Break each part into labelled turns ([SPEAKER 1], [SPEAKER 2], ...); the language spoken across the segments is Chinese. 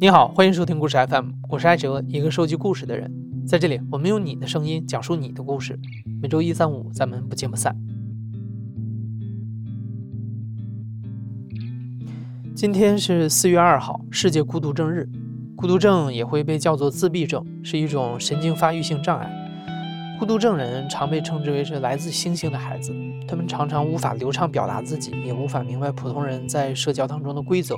[SPEAKER 1] 你好，欢迎收听故事 FM，我是艾哲，一个收集故事的人。在这里，我们用你的声音讲述你的故事。每周一、三、五，咱们不见不散。今天是四月二号，世界孤独症日。孤独症也会被叫做自闭症，是一种神经发育性障碍。孤独症人常被称之为是来自星星的孩子，他们常常无法流畅表达自己，也无法明白普通人在社交当中的规则。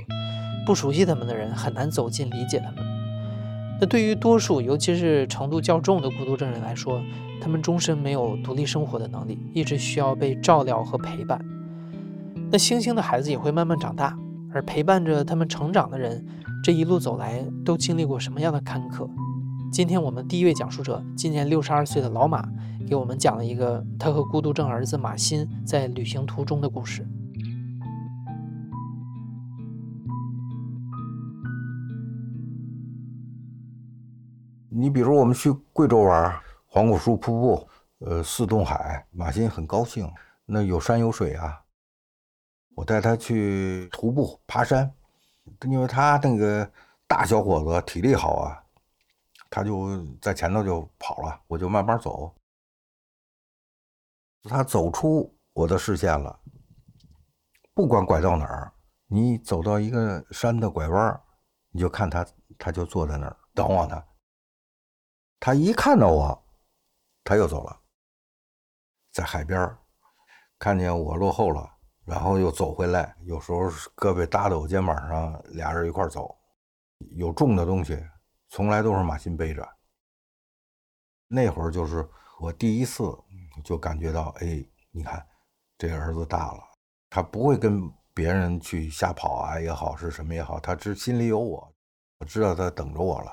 [SPEAKER 1] 不熟悉他们的人很难走近理解他们。那对于多数，尤其是程度较重的孤独症人来说，他们终身没有独立生活的能力，一直需要被照料和陪伴。那星星的孩子也会慢慢长大，而陪伴着他们成长的人，这一路走来都经历过什么样的坎坷？今天我们第一位讲述者，今年六十二岁的老马，给我们讲了一个他和孤独症儿子马欣在旅行途中的故事。
[SPEAKER 2] 你比如我们去贵州玩，黄果树瀑布，呃，四洞海，马欣很高兴，那有山有水啊。我带他去徒步爬山，因为他那个大小伙子体力好啊。他就在前头就跑了，我就慢慢走。他走出我的视线了，不管拐到哪儿，你走到一个山的拐弯，你就看他，他就坐在那儿等我呢。他一看到我，他又走了。在海边看见我落后了，然后又走回来。有时候胳膊搭在我肩膀上，俩人一块走。有重的东西。从来都是马欣背着。那会儿就是我第一次就感觉到，哎，你看这儿子大了，他不会跟别人去瞎跑啊也好，是什么也好，他只心里有我，我知道他等着我了。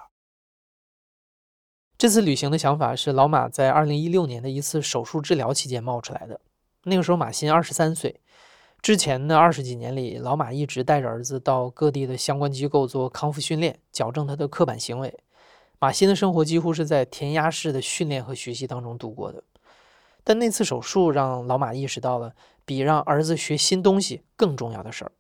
[SPEAKER 1] 这次旅行的想法是老马在二零一六年的一次手术治疗期间冒出来的。那个时候马欣二十三岁，之前的二十几年里，老马一直带着儿子到各地的相关机构做康复训练，矫正他的刻板行为。马新的生活几乎是在填鸭式的训练和学习当中度过的，但那次手术让老马意识到了比让儿子学新东西更重要的事儿。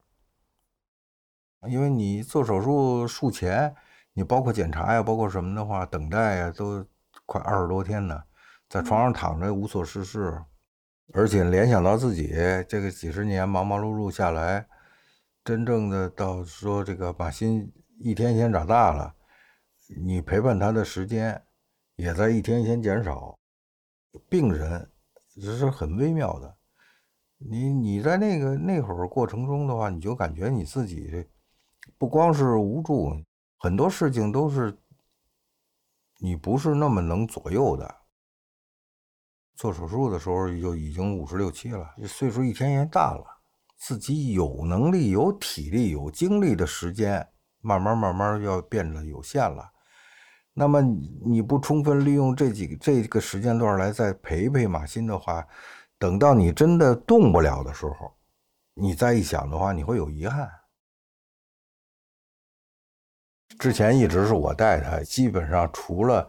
[SPEAKER 2] 因为你做手术术前，你包括检查呀，包括什么的话，等待呀，都快二十多天呢，在床上躺着无所事事，而且联想到自己这个几十年忙忙碌碌下来，真正的到说这个马欣一天天长大了。你陪伴他的时间也在一天一天减少，病人这是很微妙的。你你在那个那会儿过程中的话，你就感觉你自己不光是无助，很多事情都是你不是那么能左右的。做手术的时候就已经五十六七了，岁数一天一天大了，自己有能力、有体力、有精力的时间，慢慢慢慢要变得有限了。那么你不充分利用这几个这个时间段来再陪陪马欣的话，等到你真的动不了的时候，你再一想的话，你会有遗憾。之前一直是我带他，基本上除了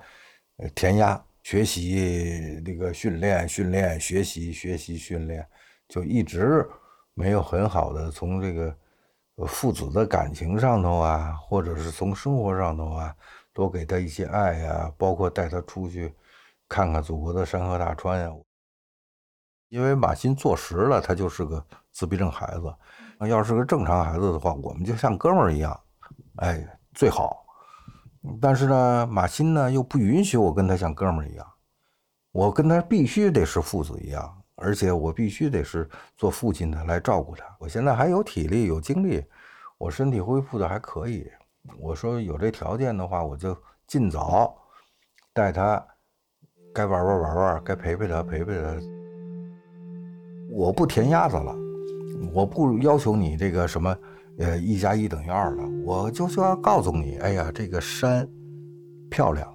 [SPEAKER 2] 填鸭学习那个训练训练学习学习训练，就一直没有很好的从这个父子的感情上头啊，或者是从生活上头啊。多给他一些爱呀，包括带他出去看看祖国的山河大川呀。因为马鑫坐实了，他就是个自闭症孩子。要是个正常孩子的话，我们就像哥们儿一样，哎，最好。但是呢，马欣呢又不允许我跟他像哥们儿一样，我跟他必须得是父子一样，而且我必须得是做父亲的来照顾他。我现在还有体力，有精力，我身体恢复的还可以。我说有这条件的话，我就尽早带他，该玩玩玩玩，该陪陪他陪陪他。我不填鸭子了，我不要求你这个什么，呃，一加一等于二了。我就是要告诉你，哎呀，这个山漂亮，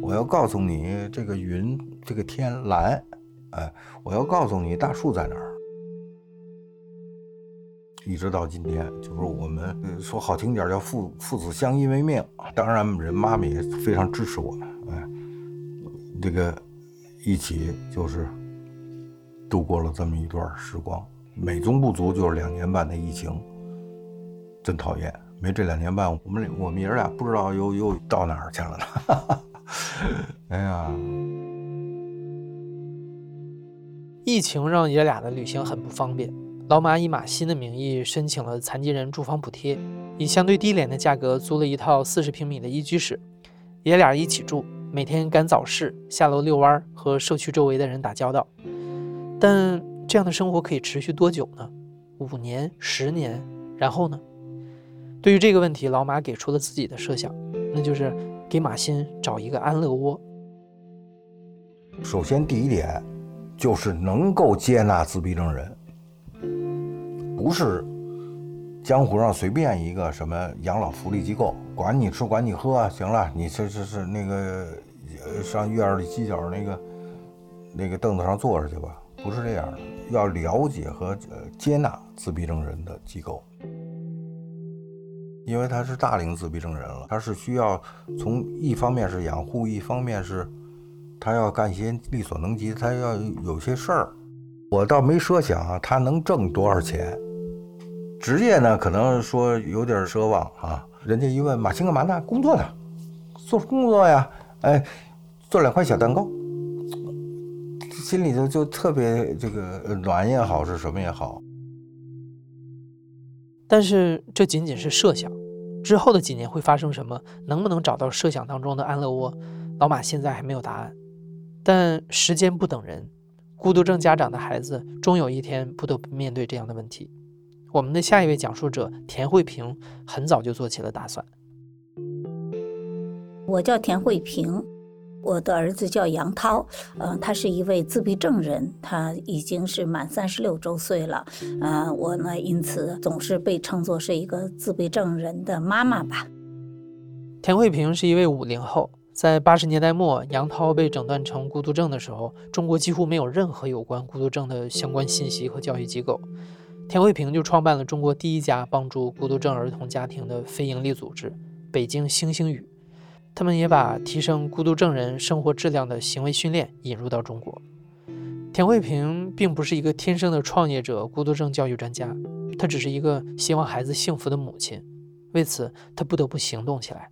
[SPEAKER 2] 我要告诉你这个云，这个天蓝，哎，我要告诉你大树在哪儿。一直到今天，就是我们说好听点叫父父子相依为命。当然，人妈妈也非常支持我们，哎，这个一起就是度过了这么一段时光。美中不足就是两年半的疫情，真讨厌。没这两年半，我们我们爷俩不知道又又到哪儿去了呢。哎呀，
[SPEAKER 1] 疫情让爷俩的旅行很不方便。老马以马新的名义申请了残疾人住房补贴，以相对低廉的价格租了一套四十平米的一居室，爷俩一起住，每天赶早市、下楼遛弯，和社区周围的人打交道。但这样的生活可以持续多久呢？五年、十年，然后呢？对于这个问题，老马给出了自己的设想，那就是给马新找一个安乐窝。
[SPEAKER 2] 首先，第一点就是能够接纳自闭症人。不是江湖上随便一个什么养老福利机构，管你吃管你喝，行了，你这这是那个上院里犄角那个那个凳子上坐着去吧，不是这样的。要了解和呃接纳自闭症人的机构，因为他是大龄自闭症人了，他是需要从一方面是养护，一方面是他要干些力所能及，他要有些事儿。我倒没设想啊，他能挣多少钱。职业呢，可能说有点奢望啊。人家一问马青干嘛呢？工作呢，做工作呀。哎，做两块小蛋糕，心里头就特别这个暖也好，是什么也好。
[SPEAKER 1] 但是这仅仅是设想，之后的几年会发生什么？能不能找到设想当中的安乐窝？老马现在还没有答案。但时间不等人，孤独症家长的孩子终有一天不得不面对这样的问题。我们的下一位讲述者田慧萍很早就做起了打算。
[SPEAKER 3] 我叫田慧萍，我的儿子叫杨涛，嗯，他是一位自闭症人，他已经是满三十六周岁了，嗯，我呢因此总是被称作是一个自闭症人的妈妈吧。
[SPEAKER 1] 田慧萍是一位五零后，在八十年代末，杨涛被诊断成孤独症的时候，中国几乎没有任何有关孤独症的相关信息和教育机构。田慧萍就创办了中国第一家帮助孤独症儿童家庭的非营利组织——北京星星雨。他们也把提升孤独症人生活质量的行为训练引入到中国。田慧萍并不是一个天生的创业者、孤独症教育专家，她只是一个希望孩子幸福的母亲。为此，她不得不行动起来。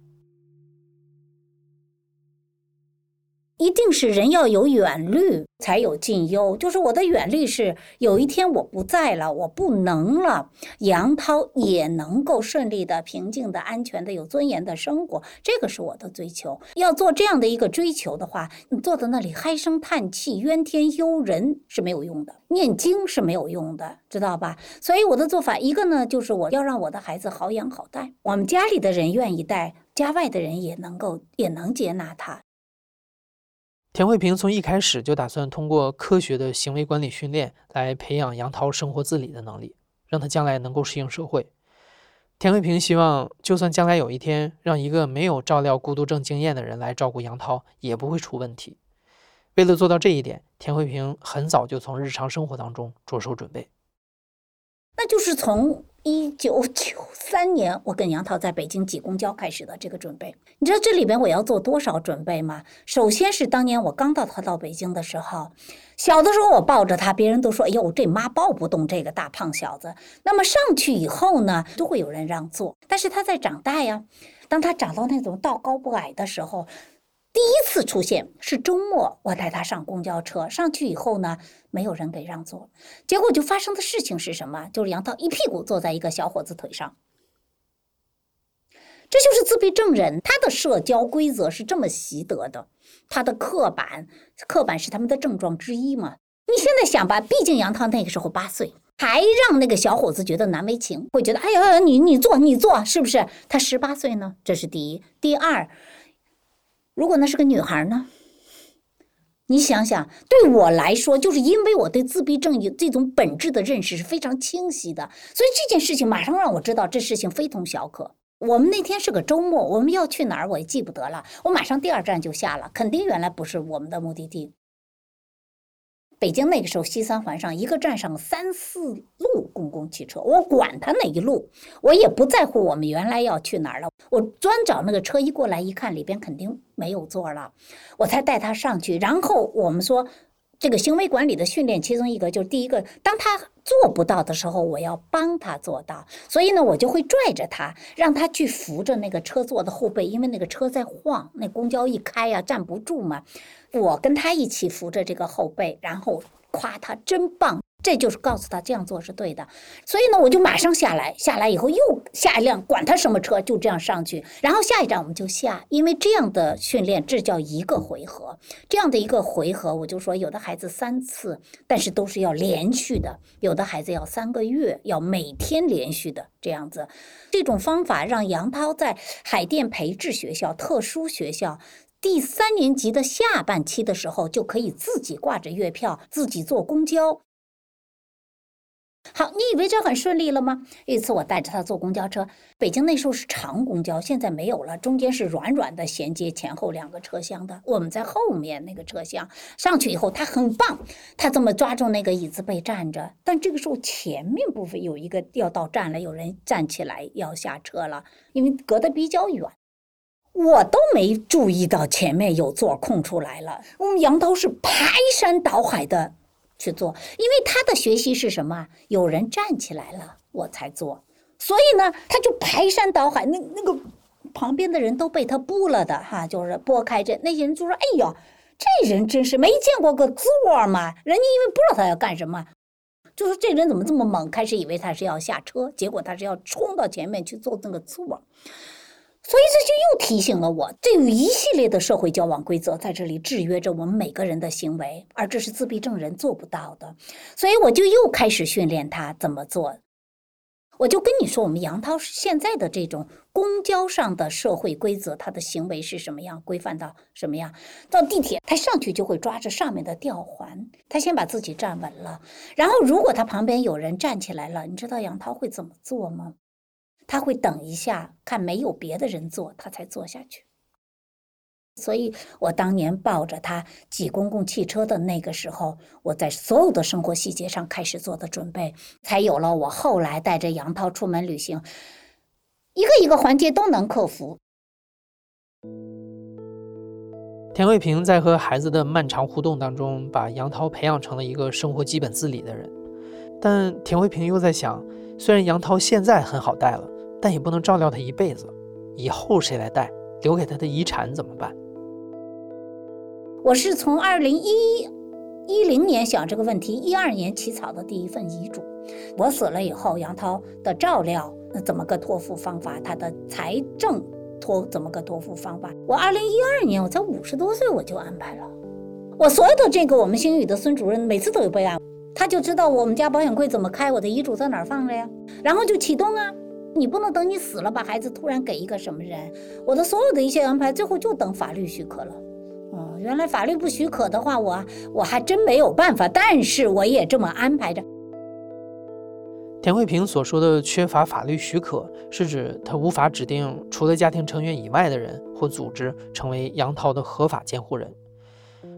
[SPEAKER 3] 一定是人要有远虑，才有近忧。就是我的远虑是，有一天我不在了，我不能了，杨涛也能够顺利的、平静的、安全的、有尊严的生活。这个是我的追求。要做这样的一个追求的话，你坐在那里唉声叹气、怨天尤人是没有用的，念经是没有用的，知道吧？所以我的做法，一个呢，就是我要让我的孩子好养好带，我们家里的人愿意带，家外的人也能够也能接纳他。
[SPEAKER 1] 田慧萍从一开始就打算通过科学的行为管理训练来培养杨涛生活自理的能力，让他将来能够适应社会。田慧萍希望，就算将来有一天让一个没有照料孤独症经验的人来照顾杨涛，也不会出问题。为了做到这一点，田慧萍很早就从日常生活当中着手准备。
[SPEAKER 3] 那就是从一九九三年，我跟杨涛在北京挤公交开始的这个准备。你知道这里边我要做多少准备吗？首先是当年我刚到他到北京的时候，小的时候我抱着他，别人都说：“哎呦，这妈抱不动这个大胖小子。”那么上去以后呢，都会有人让座。但是他在长大呀，当他长到那种道高不矮的时候。第一次出现是周末，我带他上公交车，上去以后呢，没有人给让座，结果就发生的事情是什么？就是杨涛一屁股坐在一个小伙子腿上。这就是自闭症人，他的社交规则是这么习得的，他的刻板，刻板是他们的症状之一嘛？你现在想吧，毕竟杨涛那个时候八岁，还让那个小伙子觉得难为情，会觉得哎呀，你你坐你坐，是不是？他十八岁呢，这是第一，第二。如果那是个女孩呢？你想想，对我来说，就是因为我对自闭症有这种本质的认识是非常清晰的，所以这件事情马上让我知道这事情非同小可。我们那天是个周末，我们要去哪儿我也记不得了，我马上第二站就下了，肯定原来不是我们的目的地。北京那个时候，西三环上一个站上三四路公共汽车，我管他哪一路，我也不在乎我们原来要去哪儿了。我专找那个车一过来一看，里边肯定没有座了，我才带他上去。然后我们说，这个行为管理的训练，其中一个就是第一个，当他做不到的时候，我要帮他做到。所以呢，我就会拽着他，让他去扶着那个车座的后背，因为那个车在晃，那公交一开呀，站不住嘛。我跟他一起扶着这个后背，然后夸他真棒。这就是告诉他这样做是对的，所以呢，我就马上下来，下来以后又下一辆，管他什么车，就这样上去，然后下一站我们就下，因为这样的训练，这叫一个回合，这样的一个回合，我就说有的孩子三次，但是都是要连续的，有的孩子要三个月，要每天连续的这样子，这种方法让杨涛在海淀培智学校特殊学校第三年级的下半期的时候，就可以自己挂着月票，自己坐公交。好，你以为这很顺利了吗？一次我带着他坐公交车，北京那时候是长公交，现在没有了，中间是软软的衔接前后两个车厢的。我们在后面那个车厢上去以后，他很棒，他这么抓住那个椅子背站着。但这个时候前面部分有一个要到站了，有人站起来要下车了，因为隔得比较远，我都没注意到前面有座空出来了。我们杨涛是排山倒海的。去做，因为他的学习是什么？有人站起来了，我才做。所以呢，他就排山倒海，那那个旁边的人都被他拨了的哈，就是拨开这那些人就说：“哎呦，这人真是没见过个座嘛！”人家因为不知道他要干什么，就说这人怎么这么猛？开始以为他是要下车，结果他是要冲到前面去做那个座。所以这就又提醒了我，这有一系列的社会交往规则在这里制约着我们每个人的行为，而这是自闭症人做不到的。所以我就又开始训练他怎么做。我就跟你说，我们杨涛现在的这种公交上的社会规则，他的行为是什么样，规范到什么样？到地铁，他上去就会抓着上面的吊环，他先把自己站稳了，然后如果他旁边有人站起来了，你知道杨涛会怎么做吗？他会等一下，看没有别的人坐，他才坐下去。所以我当年抱着他挤公共汽车的那个时候，我在所有的生活细节上开始做的准备，才有了我后来带着杨涛出门旅行，一个一个环节都能克服。
[SPEAKER 1] 田慧萍在和孩子的漫长互动当中，把杨涛培养成了一个生活基本自理的人，但田慧萍又在想，虽然杨涛现在很好带了。但也不能照料他一辈子，以后谁来带？留给他的遗产怎么办？
[SPEAKER 3] 我是从二零一一零年想这个问题，一二年起草的第一份遗嘱。我死了以后，杨涛的照料那怎么个托付方法？他的财政托怎么个托付方法？我二零一二年我才五十多岁，我就安排了。我所有的这个，我们星宇的孙主任每次都有备案，他就知道我们家保险柜怎么开，我的遗嘱在哪儿放着呀，然后就启动啊。你不能等你死了，把孩子突然给一个什么人？我的所有的一些安排，最后就等法律许可了。哦，原来法律不许可的话，我我还真没有办法。但是我也这么安排着。
[SPEAKER 1] 田慧萍所说的缺乏法律许可，是指他无法指定除了家庭成员以外的人或组织成为杨涛的合法监护人。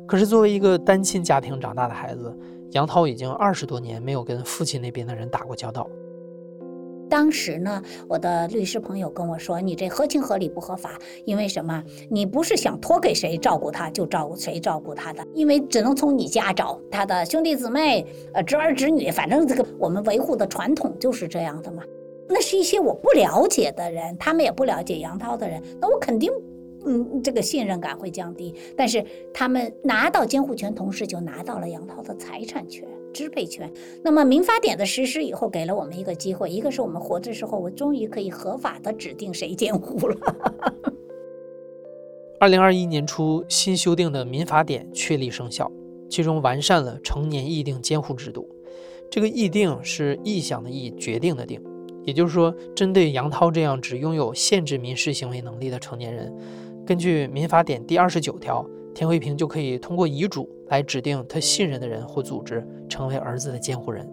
[SPEAKER 1] 可是作为一个单亲家庭长大的孩子，杨涛已经二十多年没有跟父亲那边的人打过交道。
[SPEAKER 3] 当时呢，我的律师朋友跟我说：“你这合情合理不合法，因为什么？你不是想托给谁照顾他，就照顾谁照顾他的，因为只能从你家找他的兄弟姊妹、呃侄儿侄女，反正这个我们维护的传统就是这样的嘛。那是一些我不了解的人，他们也不了解杨涛的人，那我肯定。”嗯，这个信任感会降低，但是他们拿到监护权，同时就拿到了杨涛的财产权、支配权。那么民法典的实施以后，给了我们一个机会，一个是我们活着时候，我终于可以合法的指定谁监护了。
[SPEAKER 1] 二零二一年初，新修订的民法典确立生效，其中完善了成年议定监护制度。这个议定是意向的意，决定的定，也就是说，针对杨涛这样只拥有限制民事行为能力的成年人。根据民法典第二十九条，田慧萍就可以通过遗嘱来指定他信任的人或组织成为儿子的监护人。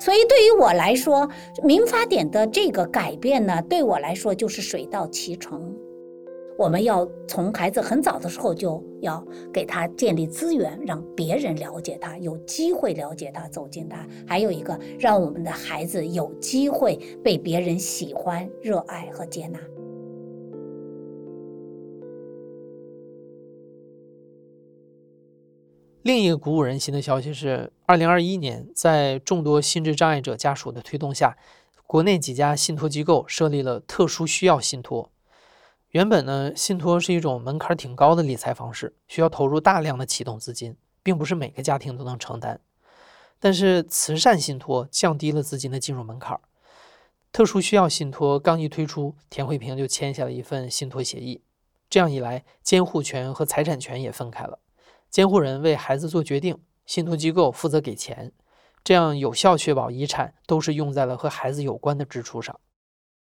[SPEAKER 3] 所以，对于我来说，民法典的这个改变呢，对我来说就是水到渠成。我们要从孩子很早的时候就要给他建立资源，让别人了解他，有机会了解他，走进他。还有一个，让我们的孩子有机会被别人喜欢、热爱和接纳。
[SPEAKER 1] 另一个鼓舞人心的消息是，二零二一年，在众多心智障碍者家属的推动下，国内几家信托机构设立了特殊需要信托。原本呢，信托是一种门槛挺高的理财方式，需要投入大量的启动资金，并不是每个家庭都能承担。但是慈善信托降低了资金的进入门槛。特殊需要信托刚一推出，田慧萍就签下了一份信托协议。这样一来，监护权和财产权也分开了。监护人为孩子做决定，信托机构负责给钱，这样有效确保遗产都是用在了和孩子有关的支出上。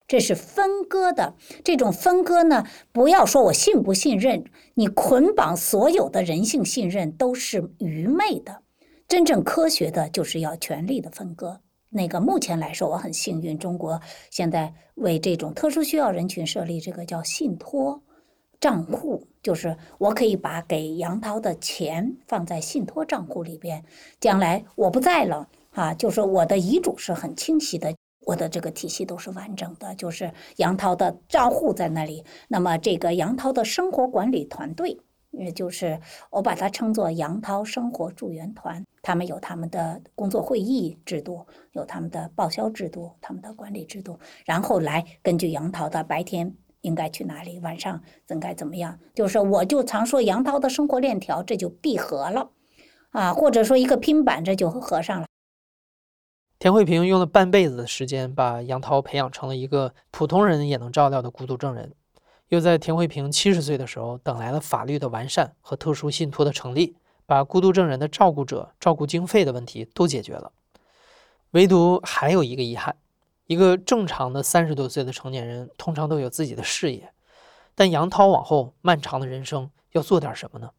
[SPEAKER 3] 这是分割的，这种分割呢，不要说我信不信任，你捆绑所有的人性信任都是愚昧的。真正科学的就是要权力的分割。那个目前来说，我很幸运，中国现在为这种特殊需要人群设立这个叫信托。账户就是我可以把给杨涛的钱放在信托账户里边，将来我不在了啊，就是我的遗嘱是很清晰的，我的这个体系都是完整的，就是杨涛的账户在那里。那么这个杨涛的生活管理团队，也就是我把它称作杨涛生活助援团，他们有他们的工作会议制度，有他们的报销制度，他们的管理制度，然后来根据杨涛的白天。应该去哪里？晚上应该怎么样？就是我就常说杨涛的生活链条，这就闭合了，啊，或者说一个拼板，这就合上了。
[SPEAKER 1] 田慧萍用了半辈子的时间，把杨涛培养成了一个普通人也能照料的孤独症人，又在田慧萍七十岁的时候等来了法律的完善和特殊信托的成立，把孤独症人的照顾者、照顾经费的问题都解决了。唯独还有一个遗憾。一个正常的三十多岁的成年人，通常都有自己的事业，但杨涛往后漫长的人生要做点什么呢？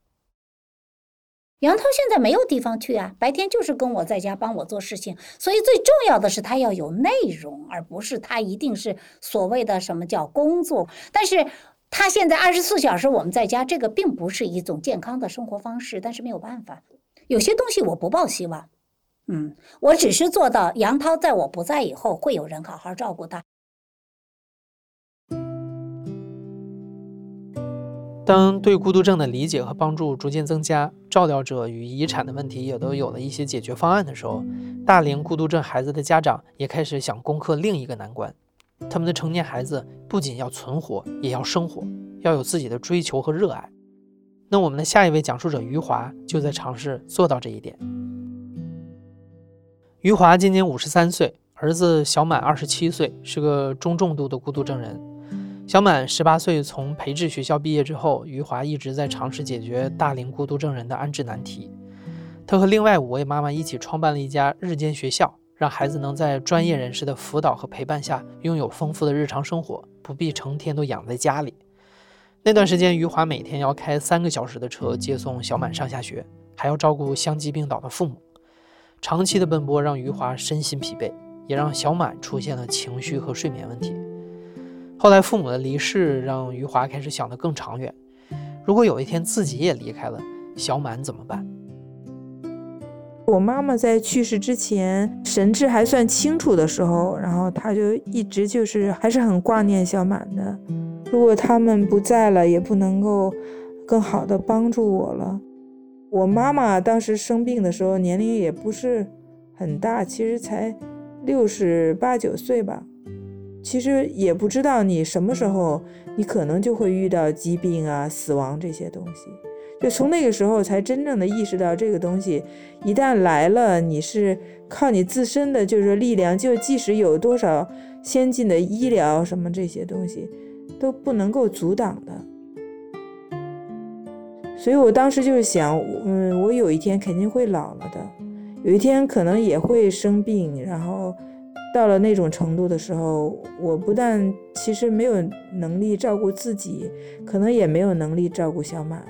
[SPEAKER 3] 杨涛现在没有地方去啊，白天就是跟我在家帮我做事情，所以最重要的是他要有内容，而不是他一定是所谓的什么叫工作。但是他现在二十四小时我们在家，这个并不是一种健康的生活方式，但是没有办法，有些东西我不抱希望。嗯，我只是做到杨涛在我不在以后，会有人好好照顾他。
[SPEAKER 1] 当对孤独症的理解和帮助逐渐增加，照料者与遗产的问题也都有了一些解决方案的时候，大龄孤独症孩子的家长也开始想攻克另一个难关：他们的成年孩子不仅要存活，也要生活，要有自己的追求和热爱。那我们的下一位讲述者余华就在尝试做到这一点。余华今年五十三岁，儿子小满二十七岁，是个中重度的孤独症人。小满十八岁从培智学校毕业之后，余华一直在尝试解决大龄孤独症人的安置难题。他和另外五位妈妈一起创办了一家日间学校，让孩子能在专业人士的辅导和陪伴下，拥有丰富的日常生活，不必成天都养在家里。那段时间，余华每天要开三个小时的车接送小满上下学，还要照顾相继病倒的父母。长期的奔波让余华身心疲惫，也让小满出现了情绪和睡眠问题。后来父母的离世让余华开始想得更长远：如果有一天自己也离开了，小满怎么办？
[SPEAKER 4] 我妈妈在去世之前神志还算清楚的时候，然后她就一直就是还是很挂念小满的。如果他们不在了，也不能够更好的帮助我了。我妈妈当时生病的时候，年龄也不是很大，其实才六十八九岁吧。其实也不知道你什么时候，你可能就会遇到疾病啊、死亡这些东西。就从那个时候才真正的意识到，这个东西一旦来了，你是靠你自身的就是力量，就即使有多少先进的医疗什么这些东西，都不能够阻挡的。所以我当时就是想，嗯，我有一天肯定会老了的，有一天可能也会生病，然后到了那种程度的时候，我不但其实没有能力照顾自己，可能也没有能力照顾小满。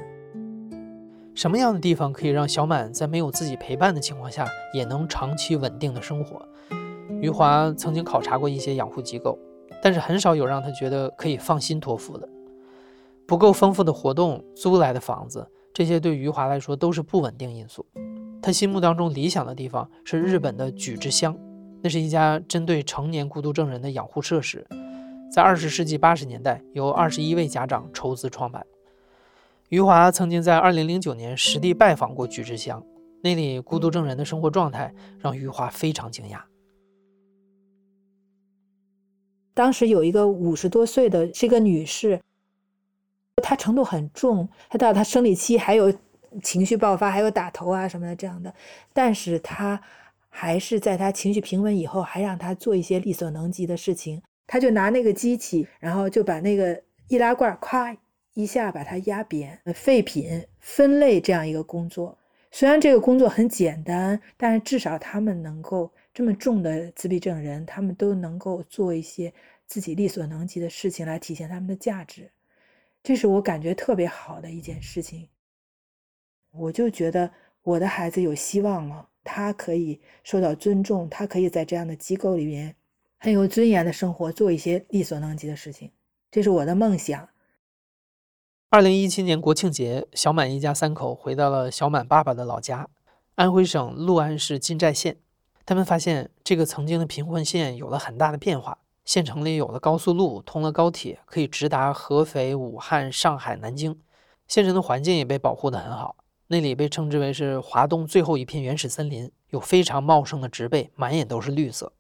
[SPEAKER 1] 什么样的地方可以让小满在没有自己陪伴的情况下，也能长期稳定的生活？余华曾经考察过一些养护机构，但是很少有让他觉得可以放心托付的。不够丰富的活动，租来的房子，这些对余华来说都是不稳定因素。他心目当中理想的地方是日本的举之乡，那是一家针对成年孤独症人的养护设施，在二十世纪八十年代由二十一位家长筹资创办。余华曾经在2009年实地拜访过菊之乡，那里孤独症人的生活状态让余华非常惊讶。
[SPEAKER 5] 当时有一个五十多岁的，是一个女士，他程度很重，他到他生理期还有情绪爆发，还有打头啊什么的这样的，但是他还是在他情绪平稳以后，还让他做一些力所能及的事情。他就拿那个机器，然后就把那个易拉罐，咵。一下把它压扁，废品分类这样一个工作，虽然这个工作很简单，但是至少他们能够这么重的自闭症人，他们都能够做一些自己力所能及的事情来体现他们的价值，这是我感觉特别好的一件事情。我就觉得我的孩子有希望了，他可以受到尊重，他可以在这样的机构里面很有尊严的生活，做一些力所能及的事情，这是我的梦想。
[SPEAKER 1] 二零一七年国庆节，小满一家三口回到了小满爸爸的老家，安徽省六安市金寨县。他们发现，这个曾经的贫困县有了很大的变化。县城里有了高速路，通了高铁，可以直达合肥、武汉、上海、南京。县城的环境也被保护得很好，那里被称之为是华东最后一片原始森林，有非常茂盛的植被，满眼都是绿色。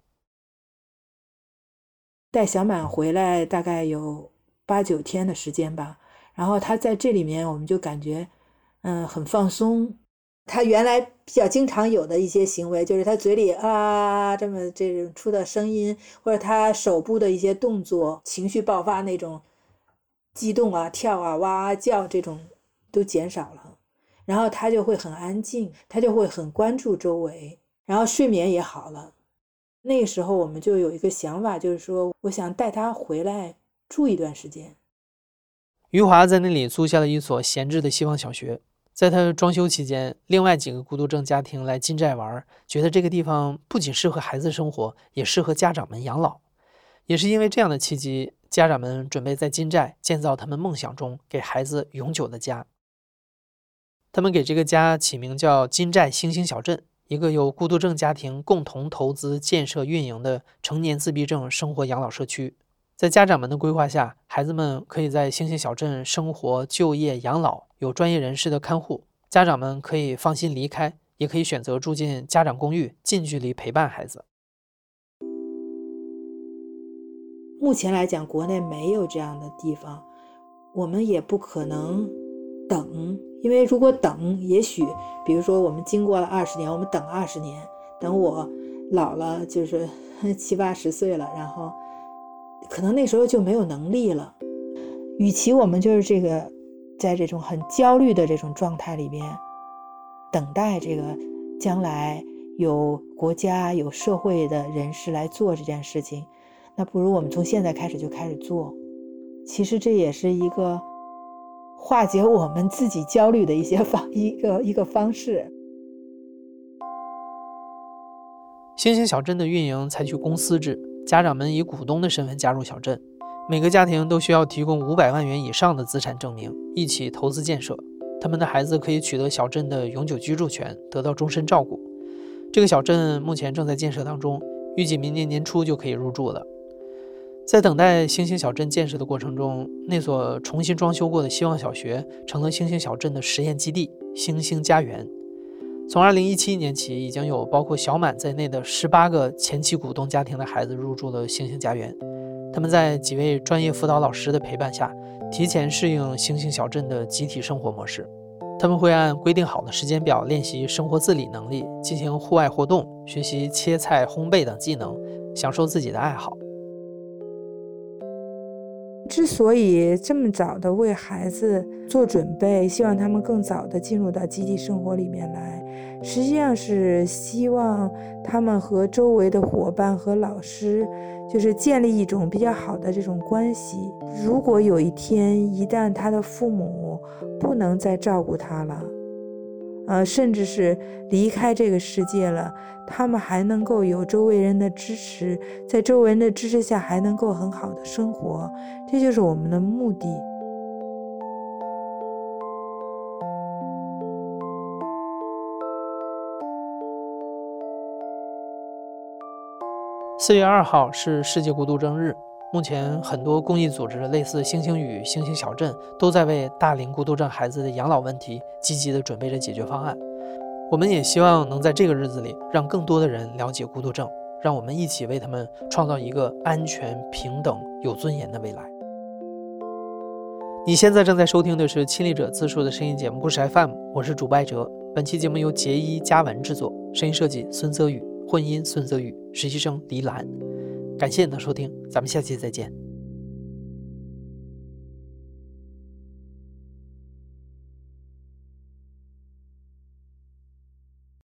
[SPEAKER 5] 带小满回来大概有八九天的时间吧。然后他在这里面，我们就感觉，嗯，很放松。他原来比较经常有的一些行为，就是他嘴里啊这么这种出的声音，或者他手部的一些动作，情绪爆发那种激动啊、跳啊、哇哇叫这种都减少了。然后他就会很安静，他就会很关注周围，然后睡眠也好了。那个时候我们就有一个想法，就是说，我想带他回来住一段时间。
[SPEAKER 1] 余华在那里租下了一所闲置的希望小学。在他装修期间，另外几个孤独症家庭来金寨玩，觉得这个地方不仅适合孩子生活，也适合家长们养老。也是因为这样的契机，家长们准备在金寨建造他们梦想中给孩子永久的家。他们给这个家起名叫“金寨星星小镇”，一个由孤独症家庭共同投资建设运营的成年自闭症生活养老社区。在家长们的规划下，孩子们可以在星星小镇生活、就业、养老，有专业人士的看护。家长们可以放心离开，也可以选择住进家长公寓，近距离陪伴孩子。
[SPEAKER 5] 目前来讲，国内没有这样的地方，我们也不可能等，因为如果等，也许比如说我们经过了二十年，我们等二十年，等我老了，就是 七八十岁了，然后。可能那时候就没有能力了。与其我们就是这个，在这种很焦虑的这种状态里边，等待这个将来有国家有社会的人士来做这件事情，那不如我们从现在开始就开始做。其实这也是一个化解我们自己焦虑的一些方一个一个方式。
[SPEAKER 1] 星星小镇的运营采取公司制。家长们以股东的身份加入小镇，每个家庭都需要提供五百万元以上的资产证明，一起投资建设。他们的孩子可以取得小镇的永久居住权，得到终身照顾。这个小镇目前正在建设当中，预计明年年初就可以入住了。在等待星星小镇建设的过程中，那所重新装修过的希望小学成了星星小镇的实验基地——星星家园。从二零一七年起，已经有包括小满在内的十八个前期股东家庭的孩子入住了星星家园。他们在几位专业辅导老师的陪伴下，提前适应星星小镇的集体生活模式。他们会按规定好的时间表练习生活自理能力，进行户外活动，学习切菜、烘焙等技能，享受自己的爱好。
[SPEAKER 5] 之所以这么早的为孩子做准备，希望他们更早的进入到集体生活里面来。实际上是希望他们和周围的伙伴和老师，就是建立一种比较好的这种关系。如果有一天，一旦他的父母不能再照顾他了，呃，甚至是离开这个世界了，他们还能够有周围人的支持，在周围人的支持下还能够很好的生活，这就是我们的目的。
[SPEAKER 1] 四月二号是世界孤独症日，目前很多公益组织，类似星星雨、星星小镇，都在为大龄孤独症孩子的养老问题积极地准备着解决方案。我们也希望能在这个日子里，让更多的人了解孤独症，让我们一起为他们创造一个安全、平等、有尊严的未来。你现在正在收听的是亲历者自述的声音节目《故事 FM》，我是主播哲。本期节目由杰一嘉文制作，声音设计孙泽宇，婚姻孙泽宇，实习生黎兰。感谢你的收听，咱们下期再见。